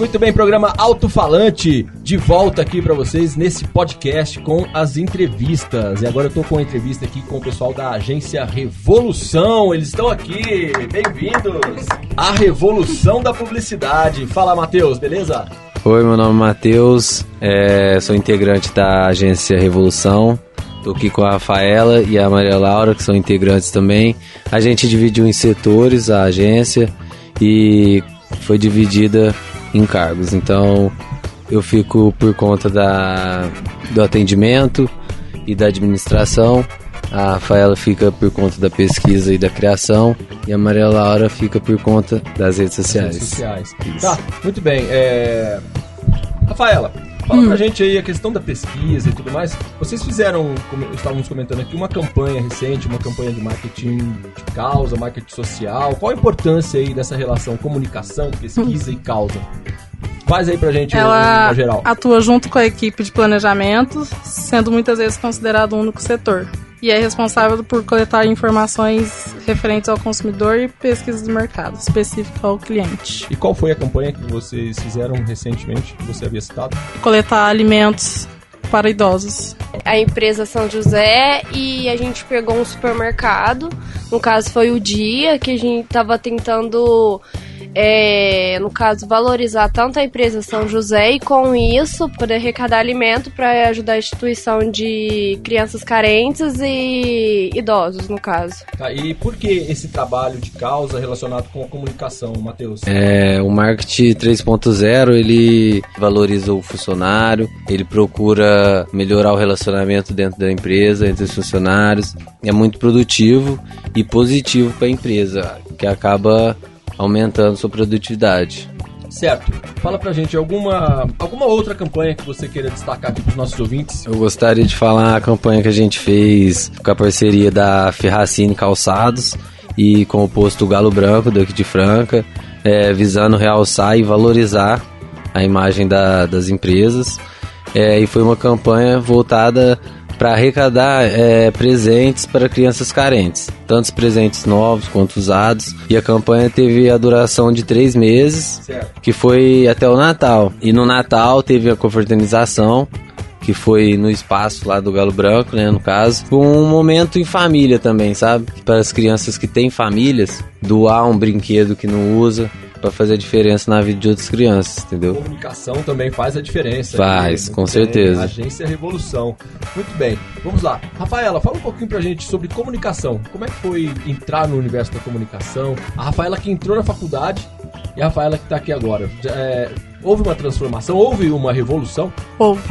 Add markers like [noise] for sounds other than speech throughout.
muito bem, programa Alto Falante de volta aqui para vocês nesse podcast com as entrevistas. E agora eu tô com a entrevista aqui com o pessoal da agência Revolução. Eles estão aqui, bem-vindos. A revolução da publicidade. Fala, Matheus, beleza? Oi, meu nome é Matheus, é, sou integrante da agência Revolução. Tô aqui com a Rafaela e a Maria Laura, que são integrantes também. A gente dividiu em setores a agência e foi dividida em cargos. Então eu fico por conta da, do atendimento e da administração. A Rafaela fica por conta da pesquisa e da criação. E a Maria Laura fica por conta das redes sociais. Redes sociais. Tá, muito bem. É... Rafaela, fala hum. pra gente aí a questão da pesquisa e tudo mais. Vocês fizeram, como estávamos comentando aqui, uma campanha recente, uma campanha de marketing de causa, marketing social. Qual a importância aí dessa relação comunicação, pesquisa hum. e causa? Faz aí pra gente Ela geral. atua junto com a equipe de planejamento, sendo muitas vezes considerado um único setor. E é responsável por coletar informações referentes ao consumidor e pesquisa do mercado, específica ao cliente. E qual foi a campanha que vocês fizeram recentemente, que você havia citado? Coletar alimentos para idosos. A empresa São José e a gente pegou um supermercado. No caso foi o dia que a gente estava tentando é, no caso, valorizar tanto a empresa São José e com isso poder arrecadar alimento para ajudar a instituição de crianças carentes e idosos, no caso. Tá, e por que esse trabalho de causa relacionado com a comunicação, Matheus? É, o marketing 3.0 ele valoriza o funcionário, ele procura melhorar o relacionamento dentro da empresa, entre os funcionários, é muito produtivo e positivo para a empresa, que acaba aumentando sua produtividade. Certo. Fala pra gente alguma, alguma outra campanha que você queira destacar aqui pros nossos ouvintes. Eu gostaria de falar a campanha que a gente fez com a parceria da Ferracine Calçados e com o posto Galo Branco daqui de Franca, é, visando realçar e valorizar a imagem da, das empresas. É, e foi uma campanha voltada para arrecadar é, presentes para crianças carentes, tantos presentes novos quanto usados. E a campanha teve a duração de três meses, certo. que foi até o Natal. E no Natal teve a confraternização que foi no espaço lá do Galo Branco, né, no caso. Um momento em família também, sabe? Para as crianças que têm famílias, doar um brinquedo que não usa, para fazer a diferença na vida de outras crianças, entendeu? A comunicação também faz a diferença. Faz, com bem. certeza. Agência Revolução. Muito bem, vamos lá. Rafaela, fala um pouquinho pra gente sobre comunicação. Como é que foi entrar no universo da comunicação? A Rafaela que entrou na faculdade e a Rafaela que tá aqui agora. É, houve uma transformação? Houve uma revolução? Houve.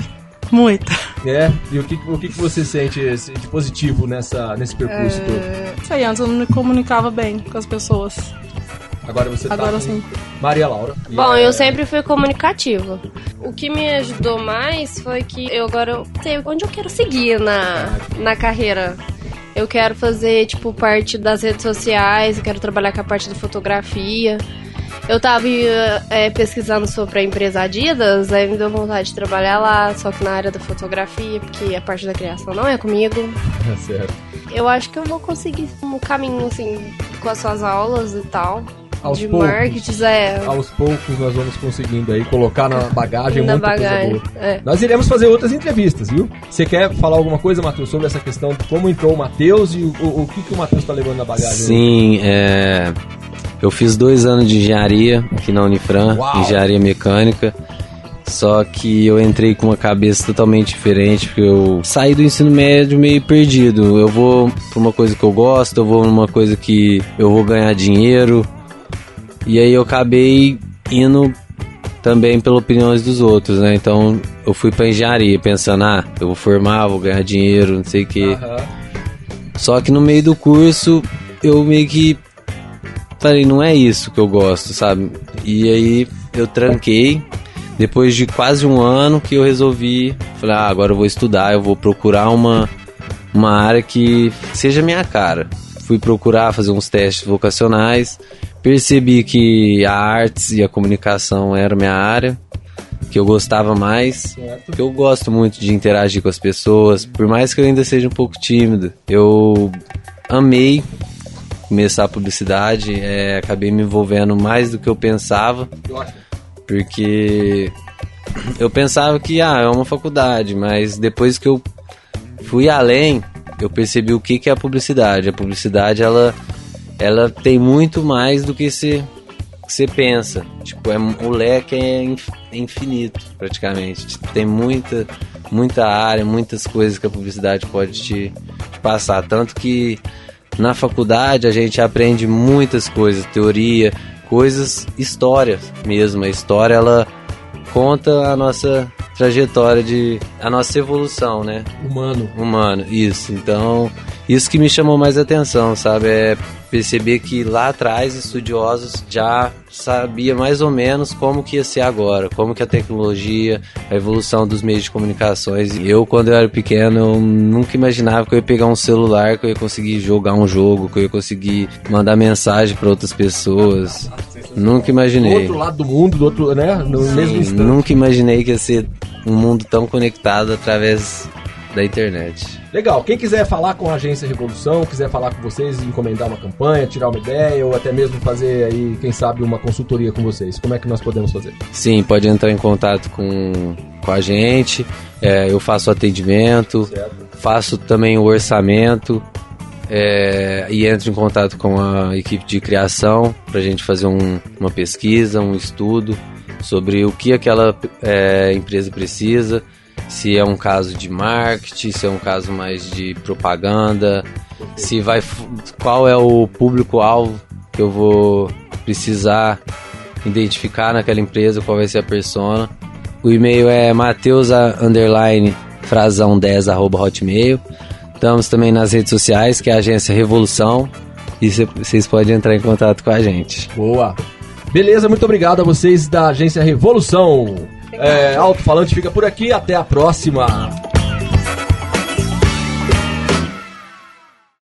Muita. É, e o que, o que você sente de positivo nessa, nesse percurso é... todo? Sei, antes eu não me comunicava bem com as pessoas. Agora você tá Agora sim. Maria Laura. Bom, é... eu sempre fui comunicativa. O que me ajudou mais foi que eu agora sei onde eu quero seguir na, na carreira. Eu quero fazer, tipo, parte das redes sociais, eu quero trabalhar com a parte da fotografia. Eu tava é, pesquisando sobre a empresa Adidas, aí me deu vontade de trabalhar lá, só que na área da fotografia, porque a parte da criação não é comigo. É [laughs] certo. Eu acho que eu vou conseguir um caminho, assim, com as suas aulas e tal aos de poucos, marketing, é. Aos poucos nós vamos conseguindo aí colocar na bagagem na muita bagagem, coisa boa. É. Nós iremos fazer outras entrevistas, viu? Você quer falar alguma coisa, Matheus, sobre essa questão de como entrou o Matheus e o, o, o que, que o Matheus está levando na bagagem? Sim, é... eu fiz dois anos de engenharia aqui na Unifran, Uau. engenharia mecânica. Só que eu entrei com uma cabeça totalmente diferente, porque eu saí do ensino médio meio perdido. Eu vou pra uma coisa que eu gosto, eu vou numa coisa que eu vou ganhar dinheiro, e aí eu acabei indo também pelas opiniões dos outros, né? Então eu fui pra engenharia pensando, ah, eu vou formar, vou ganhar dinheiro, não sei o quê. Uhum. Só que no meio do curso eu meio que falei, não é isso que eu gosto, sabe? E aí eu tranquei. Depois de quase um ano que eu resolvi, falei, ah, agora eu vou estudar, eu vou procurar uma, uma área que seja minha cara. Fui procurar fazer uns testes vocacionais percebi que a artes e a comunicação era minha área, que eu gostava mais, certo. que eu gosto muito de interagir com as pessoas, por mais que eu ainda seja um pouco tímido. Eu amei começar a publicidade, é, acabei me envolvendo mais do que eu pensava. Porque eu pensava que ah, é uma faculdade, mas depois que eu fui além, eu percebi o que, que é a publicidade. A publicidade ela, ela tem muito mais do que se você pensa. Tipo, é, o leque é infinito, praticamente. Tem muita, muita área, muitas coisas que a publicidade pode te, te passar. Tanto que na faculdade a gente aprende muitas coisas, teoria, coisas, história mesmo. A história ela conta a nossa trajetória de a nossa evolução, né? Humano. Humano, isso. Então, isso que me chamou mais atenção, sabe? É perceber que lá atrás estudiosos já sabia mais ou menos como que ia ser agora, como que a tecnologia, a evolução dos meios de comunicações. Eu, quando eu era pequeno, eu nunca imaginava que eu ia pegar um celular, que eu ia conseguir jogar um jogo, que eu ia conseguir mandar mensagem para outras pessoas. Nunca imaginei. Do outro lado do mundo, do outro, né? No Sim, mesmo instante. Nunca imaginei que ia ser um mundo tão conectado através da internet. Legal. Quem quiser falar com a Agência Revolução, quiser falar com vocês, encomendar uma campanha, tirar uma ideia ou até mesmo fazer aí, quem sabe, uma consultoria com vocês, como é que nós podemos fazer? Sim, pode entrar em contato com, com a gente. É, eu faço atendimento, certo. faço também o orçamento. É, e entro em contato com a equipe de criação para a gente fazer um, uma pesquisa, um estudo sobre o que aquela é, empresa precisa, se é um caso de marketing, se é um caso mais de propaganda, se vai qual é o público-alvo que eu vou precisar identificar naquela empresa, qual vai ser a persona. O e-mail é mateus underline frasão 10 arroba hotmail. Estamos também nas redes sociais, que é a agência Revolução. E vocês podem entrar em contato com a gente. Boa! Beleza, muito obrigado a vocês da agência Revolução. É, Alto Falante fica por aqui, até a próxima.